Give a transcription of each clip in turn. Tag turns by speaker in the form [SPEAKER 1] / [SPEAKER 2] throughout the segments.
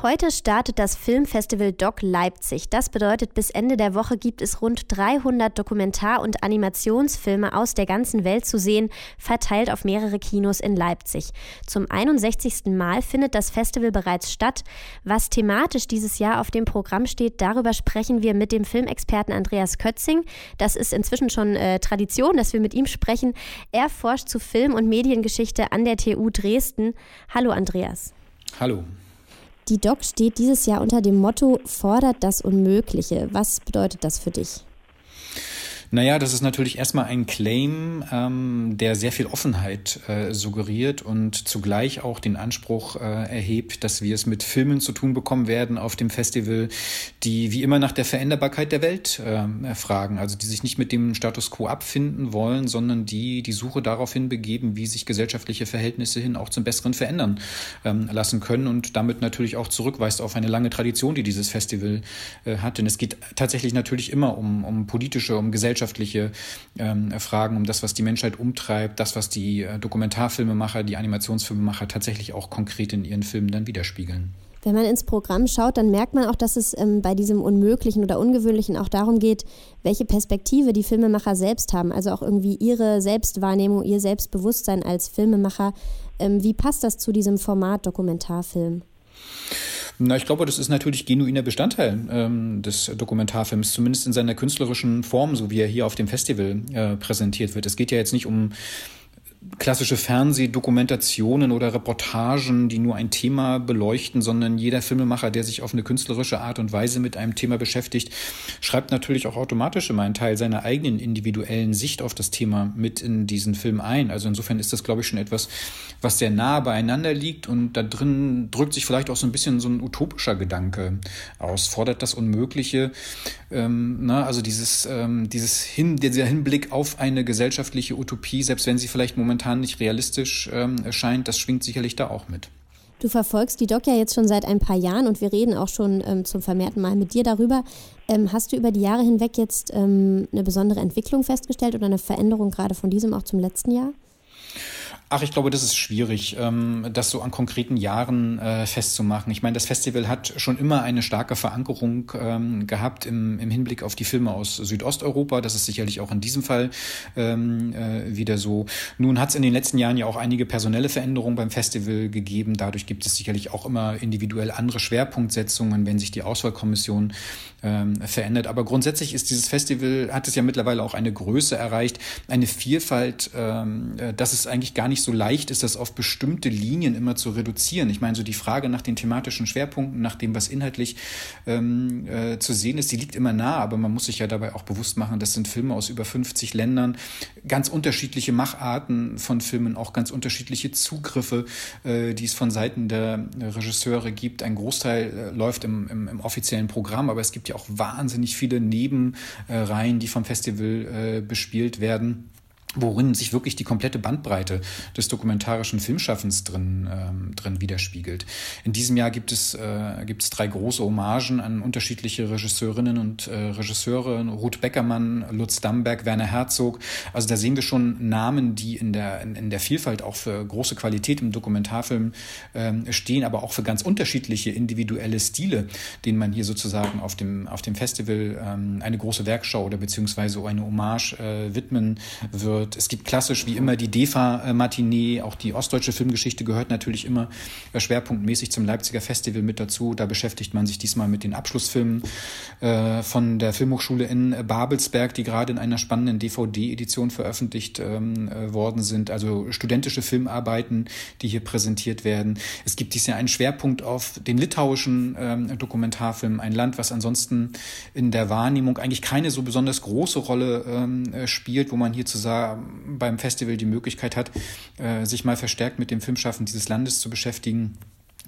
[SPEAKER 1] Heute startet das Filmfestival Doc Leipzig. Das bedeutet, bis Ende der Woche gibt es rund 300 Dokumentar- und Animationsfilme aus der ganzen Welt zu sehen, verteilt auf mehrere Kinos in Leipzig. Zum 61. Mal findet das Festival bereits statt. Was thematisch dieses Jahr auf dem Programm steht, darüber sprechen wir mit dem Filmexperten Andreas Kötzing. Das ist inzwischen schon äh, Tradition, dass wir mit ihm sprechen. Er forscht zu Film- und Mediengeschichte an der TU Dresden. Hallo Andreas.
[SPEAKER 2] Hallo.
[SPEAKER 1] Die Doc steht dieses Jahr unter dem Motto Fordert das Unmögliche. Was bedeutet das für dich?
[SPEAKER 2] Naja, das ist natürlich erstmal ein Claim, ähm, der sehr viel Offenheit äh, suggeriert und zugleich auch den Anspruch äh, erhebt, dass wir es mit Filmen zu tun bekommen werden auf dem Festival, die wie immer nach der Veränderbarkeit der Welt äh, fragen. Also die sich nicht mit dem Status quo abfinden wollen, sondern die die Suche daraufhin begeben, wie sich gesellschaftliche Verhältnisse hin auch zum Besseren verändern ähm, lassen können und damit natürlich auch zurückweist auf eine lange Tradition, die dieses Festival äh, hat. Denn es geht tatsächlich natürlich immer um, um politische, um gesellschaftliche gesellschaftliche ähm, Fragen, um das, was die Menschheit umtreibt, das, was die äh, Dokumentarfilmemacher, die Animationsfilmemacher tatsächlich auch konkret in ihren Filmen dann widerspiegeln.
[SPEAKER 1] Wenn man ins Programm schaut, dann merkt man auch, dass es ähm, bei diesem Unmöglichen oder Ungewöhnlichen auch darum geht, welche Perspektive die Filmemacher selbst haben. Also auch irgendwie ihre Selbstwahrnehmung, ihr Selbstbewusstsein als Filmemacher. Ähm, wie passt das zu diesem Format Dokumentarfilm?
[SPEAKER 2] Na, ich glaube, das ist natürlich genuiner Bestandteil ähm, des Dokumentarfilms, zumindest in seiner künstlerischen Form, so wie er hier auf dem Festival äh, präsentiert wird. Es geht ja jetzt nicht um klassische Fernsehdokumentationen oder Reportagen, die nur ein Thema beleuchten, sondern jeder Filmemacher, der sich auf eine künstlerische Art und Weise mit einem Thema beschäftigt, schreibt natürlich auch automatisch immer einen Teil seiner eigenen individuellen Sicht auf das Thema mit in diesen Film ein. Also insofern ist das, glaube ich, schon etwas, was sehr nah beieinander liegt und da drin drückt sich vielleicht auch so ein bisschen so ein utopischer Gedanke aus, fordert das Unmögliche, ähm, na, also dieses, ähm, dieses Hin, dieser Hinblick auf eine gesellschaftliche Utopie, selbst wenn sie vielleicht momentan momentan nicht realistisch ähm, erscheint, das schwingt sicherlich da auch mit.
[SPEAKER 1] Du verfolgst die Doc ja jetzt schon seit ein paar Jahren und wir reden auch schon ähm, zum vermehrten Mal mit dir darüber. Ähm, hast du über die Jahre hinweg jetzt ähm, eine besondere Entwicklung festgestellt oder eine Veränderung gerade von diesem auch zum letzten Jahr?
[SPEAKER 2] Ach, ich glaube, das ist schwierig, ähm, das so an konkreten Jahren äh, festzumachen. Ich meine, das Festival hat schon immer eine starke Verankerung ähm, gehabt im, im Hinblick auf die Filme aus Südosteuropa. Das ist sicherlich auch in diesem Fall ähm, äh, wieder so. Nun hat es in den letzten Jahren ja auch einige personelle Veränderungen beim Festival gegeben. Dadurch gibt es sicherlich auch immer individuell andere Schwerpunktsetzungen, wenn sich die Auswahlkommission verändert. Aber grundsätzlich ist dieses Festival, hat es ja mittlerweile auch eine Größe erreicht, eine Vielfalt, äh, dass es eigentlich gar nicht nicht so leicht ist, das auf bestimmte Linien immer zu reduzieren. Ich meine, so die Frage nach den thematischen Schwerpunkten, nach dem, was inhaltlich ähm, äh, zu sehen ist, die liegt immer nah, aber man muss sich ja dabei auch bewusst machen, das sind Filme aus über 50 Ländern, ganz unterschiedliche Macharten von Filmen, auch ganz unterschiedliche Zugriffe, äh, die es von Seiten der Regisseure gibt. Ein Großteil äh, läuft im, im, im, offiziellen Programm, aber es gibt ja auch wahnsinnig viele Nebenreihen, die vom Festival äh, bespielt werden worin sich wirklich die komplette Bandbreite des dokumentarischen Filmschaffens drin, ähm, drin widerspiegelt. In diesem Jahr gibt es, äh, gibt es drei große Hommagen an unterschiedliche Regisseurinnen und äh, Regisseure, Ruth Beckermann, Lutz Damberg, Werner Herzog. Also da sehen wir schon Namen, die in der, in, in der Vielfalt auch für große Qualität im Dokumentarfilm ähm, stehen, aber auch für ganz unterschiedliche individuelle Stile, denen man hier sozusagen auf dem, auf dem Festival ähm, eine große Werkschau oder beziehungsweise eine Hommage äh, widmen wird wird. Es gibt klassisch wie immer die DEFA-Matinee, auch die ostdeutsche Filmgeschichte gehört natürlich immer äh, schwerpunktmäßig zum Leipziger Festival mit dazu. Da beschäftigt man sich diesmal mit den Abschlussfilmen äh, von der Filmhochschule in Babelsberg, die gerade in einer spannenden DVD-Edition veröffentlicht ähm, äh, worden sind. Also studentische Filmarbeiten, die hier präsentiert werden. Es gibt dieses Jahr einen Schwerpunkt auf den litauischen ähm, Dokumentarfilm, ein Land, was ansonsten in der Wahrnehmung eigentlich keine so besonders große Rolle ähm, spielt, wo man hier zu sagen, beim Festival die Möglichkeit hat, äh, sich mal verstärkt mit dem Filmschaffen dieses Landes zu beschäftigen.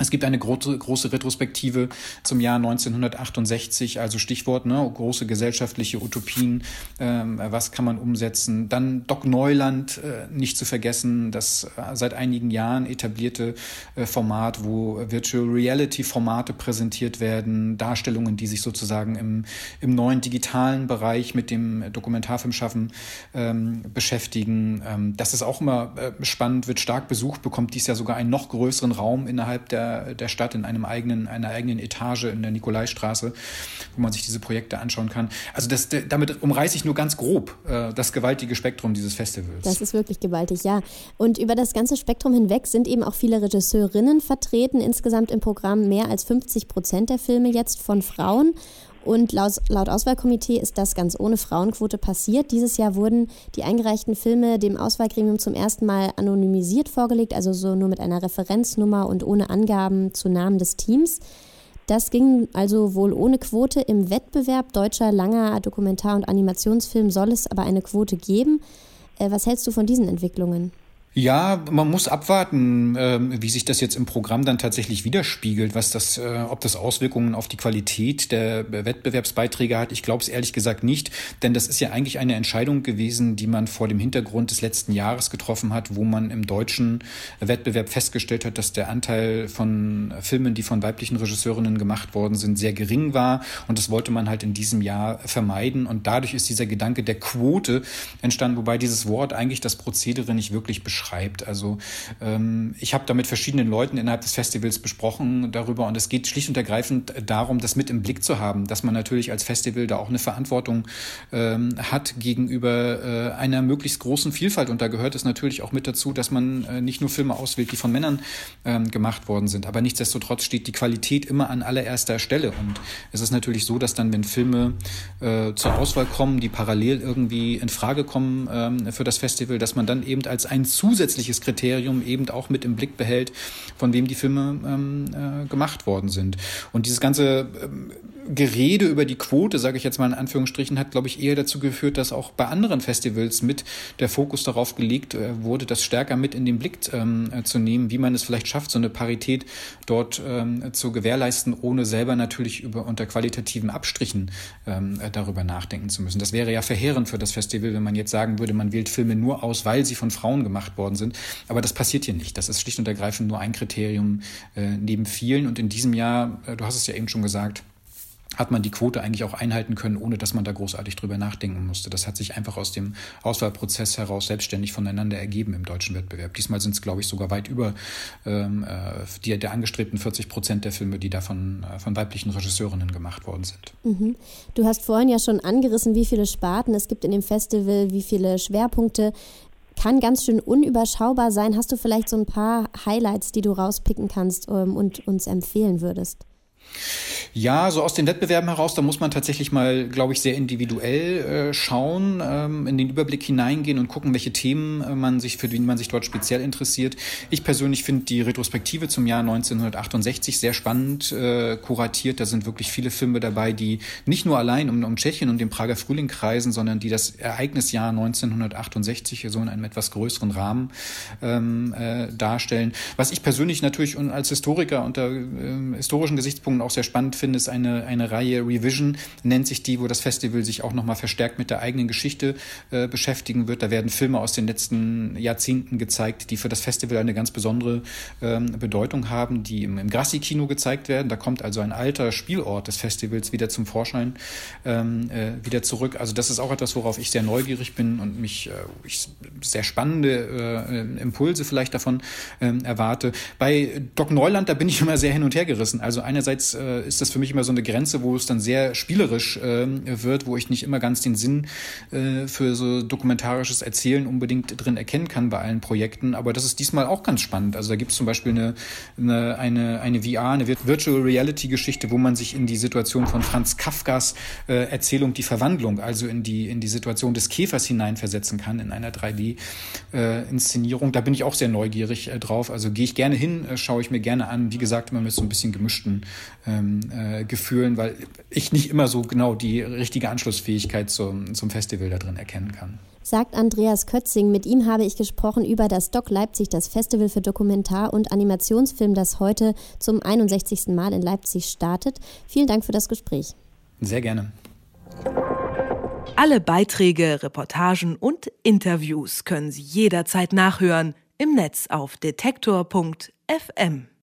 [SPEAKER 2] Es gibt eine große, große Retrospektive zum Jahr 1968, also Stichwort ne, große gesellschaftliche Utopien, ähm, was kann man umsetzen. Dann Doc Neuland, äh, nicht zu vergessen, das äh, seit einigen Jahren etablierte äh, Format, wo Virtual Reality Formate präsentiert werden, Darstellungen, die sich sozusagen im, im neuen digitalen Bereich mit dem Dokumentarfilmschaffen ähm, beschäftigen. Ähm, das ist auch immer äh, spannend, wird stark besucht, bekommt dies Jahr sogar einen noch größeren Raum innerhalb der der, Stadt in einem eigenen, einer eigenen Etage in der Nikolaistraße, wo man sich diese Projekte anschauen kann. Also das, damit umreiße ich nur ganz grob äh, das gewaltige Spektrum dieses Festivals.
[SPEAKER 1] Das ist wirklich gewaltig, ja. Und über das ganze Spektrum hinweg sind eben auch viele Regisseurinnen vertreten. Insgesamt im Programm mehr als 50 Prozent der Filme jetzt von Frauen. Und laut, laut, Auswahlkomitee ist das ganz ohne Frauenquote passiert. Dieses Jahr wurden die eingereichten Filme dem Auswahlgremium zum ersten Mal anonymisiert vorgelegt, also so nur mit einer Referenznummer und ohne Angaben zu Namen des Teams. Das ging also wohl ohne Quote. Im Wettbewerb deutscher langer Dokumentar- und Animationsfilm soll es aber eine Quote geben. Äh, was hältst du von diesen Entwicklungen?
[SPEAKER 2] Ja, man muss abwarten, äh, wie sich das jetzt im Programm dann tatsächlich widerspiegelt, was das, äh, ob das Auswirkungen auf die Qualität der Wettbewerbsbeiträge hat. Ich glaube es ehrlich gesagt nicht, denn das ist ja eigentlich eine Entscheidung gewesen, die man vor dem Hintergrund des letzten Jahres getroffen hat, wo man im deutschen Wettbewerb festgestellt hat, dass der Anteil von Filmen, die von weiblichen Regisseurinnen gemacht worden sind, sehr gering war. Und das wollte man halt in diesem Jahr vermeiden. Und dadurch ist dieser Gedanke der Quote entstanden, wobei dieses Wort eigentlich das Prozedere nicht wirklich beschreibt beschreibt. Also ähm, ich habe da mit verschiedenen Leuten innerhalb des Festivals besprochen darüber und es geht schlicht und ergreifend darum, das mit im Blick zu haben, dass man natürlich als Festival da auch eine Verantwortung ähm, hat gegenüber äh, einer möglichst großen Vielfalt. Und da gehört es natürlich auch mit dazu, dass man äh, nicht nur Filme auswählt, die von Männern ähm, gemacht worden sind, aber nichtsdestotrotz steht die Qualität immer an allererster Stelle. Und es ist natürlich so, dass dann, wenn Filme äh, zur Auswahl kommen, die parallel irgendwie in Frage kommen ähm, für das Festival, dass man dann eben als ein zu zusätzliches Kriterium eben auch mit im Blick behält, von wem die Filme ähm, äh, gemacht worden sind. Und dieses ganze ähm, Gerede über die Quote, sage ich jetzt mal in Anführungsstrichen, hat, glaube ich, eher dazu geführt, dass auch bei anderen Festivals mit der Fokus darauf gelegt äh, wurde, das stärker mit in den Blick ähm, äh, zu nehmen, wie man es vielleicht schafft, so eine Parität dort ähm, zu gewährleisten, ohne selber natürlich über unter qualitativen Abstrichen ähm, äh, darüber nachdenken zu müssen. Das wäre ja verheerend für das Festival, wenn man jetzt sagen würde, man wählt Filme nur aus, weil sie von Frauen gemacht worden sind. Aber das passiert hier nicht. Das ist schlicht und ergreifend nur ein Kriterium äh, neben vielen. Und in diesem Jahr, äh, du hast es ja eben schon gesagt, hat man die Quote eigentlich auch einhalten können, ohne dass man da großartig drüber nachdenken musste. Das hat sich einfach aus dem Auswahlprozess heraus selbstständig voneinander ergeben im deutschen Wettbewerb. Diesmal sind es, glaube ich, sogar weit über ähm, äh, die, der angestrebten 40 Prozent der Filme, die da von, äh, von weiblichen Regisseurinnen gemacht worden sind.
[SPEAKER 1] Mhm. Du hast vorhin ja schon angerissen, wie viele Sparten es gibt in dem Festival, wie viele Schwerpunkte. Kann ganz schön unüberschaubar sein. Hast du vielleicht so ein paar Highlights, die du rauspicken kannst ähm, und uns empfehlen würdest?
[SPEAKER 2] Ja, so aus den Wettbewerben heraus, da muss man tatsächlich mal, glaube ich, sehr individuell äh, schauen, ähm, in den Überblick hineingehen und gucken, welche Themen äh, man sich, für die man sich dort speziell interessiert. Ich persönlich finde die Retrospektive zum Jahr 1968 sehr spannend äh, kuratiert. Da sind wirklich viele Filme dabei, die nicht nur allein um, um Tschechien und den Prager Frühling kreisen, sondern die das Ereignisjahr 1968 so in einem etwas größeren Rahmen ähm, äh, darstellen. Was ich persönlich natürlich als Historiker unter äh, historischen Gesichtspunkten auch sehr spannend finde, ist eine, eine Reihe Revision, nennt sich die, wo das Festival sich auch nochmal verstärkt mit der eigenen Geschichte äh, beschäftigen wird. Da werden Filme aus den letzten Jahrzehnten gezeigt, die für das Festival eine ganz besondere ähm, Bedeutung haben, die im, im Grassi-Kino gezeigt werden. Da kommt also ein alter Spielort des Festivals wieder zum Vorschein, ähm, äh, wieder zurück. Also das ist auch etwas, worauf ich sehr neugierig bin und mich äh, ich sehr spannende äh, Impulse vielleicht davon ähm, erwarte. Bei Doc Neuland, da bin ich immer sehr hin und her gerissen. Also einerseits äh, ist das für mich immer so eine Grenze, wo es dann sehr spielerisch äh, wird, wo ich nicht immer ganz den Sinn äh, für so dokumentarisches Erzählen unbedingt drin erkennen kann bei allen Projekten. Aber das ist diesmal auch ganz spannend. Also da gibt es zum Beispiel eine, eine, eine, eine VR, eine Virtual Reality Geschichte, wo man sich in die Situation von Franz Kafkas äh, Erzählung Die Verwandlung, also in die, in die Situation des Käfers hineinversetzen kann in einer 3D-Inszenierung. Äh, da bin ich auch sehr neugierig äh, drauf. Also gehe ich gerne hin, äh, schaue ich mir gerne an. Wie gesagt, immer mit so ein bisschen gemischten ähm, äh, Gefühlen, weil ich nicht immer so genau die richtige Anschlussfähigkeit zum, zum Festival da drin erkennen kann
[SPEAKER 1] sagt Andreas Kötzing. Mit ihm habe ich gesprochen über das Doc Leipzig, das Festival für Dokumentar- und Animationsfilm, das heute zum 61. Mal in Leipzig startet. Vielen Dank für das Gespräch.
[SPEAKER 2] Sehr gerne.
[SPEAKER 3] Alle Beiträge, Reportagen und Interviews können Sie jederzeit nachhören im Netz auf detektor.fm.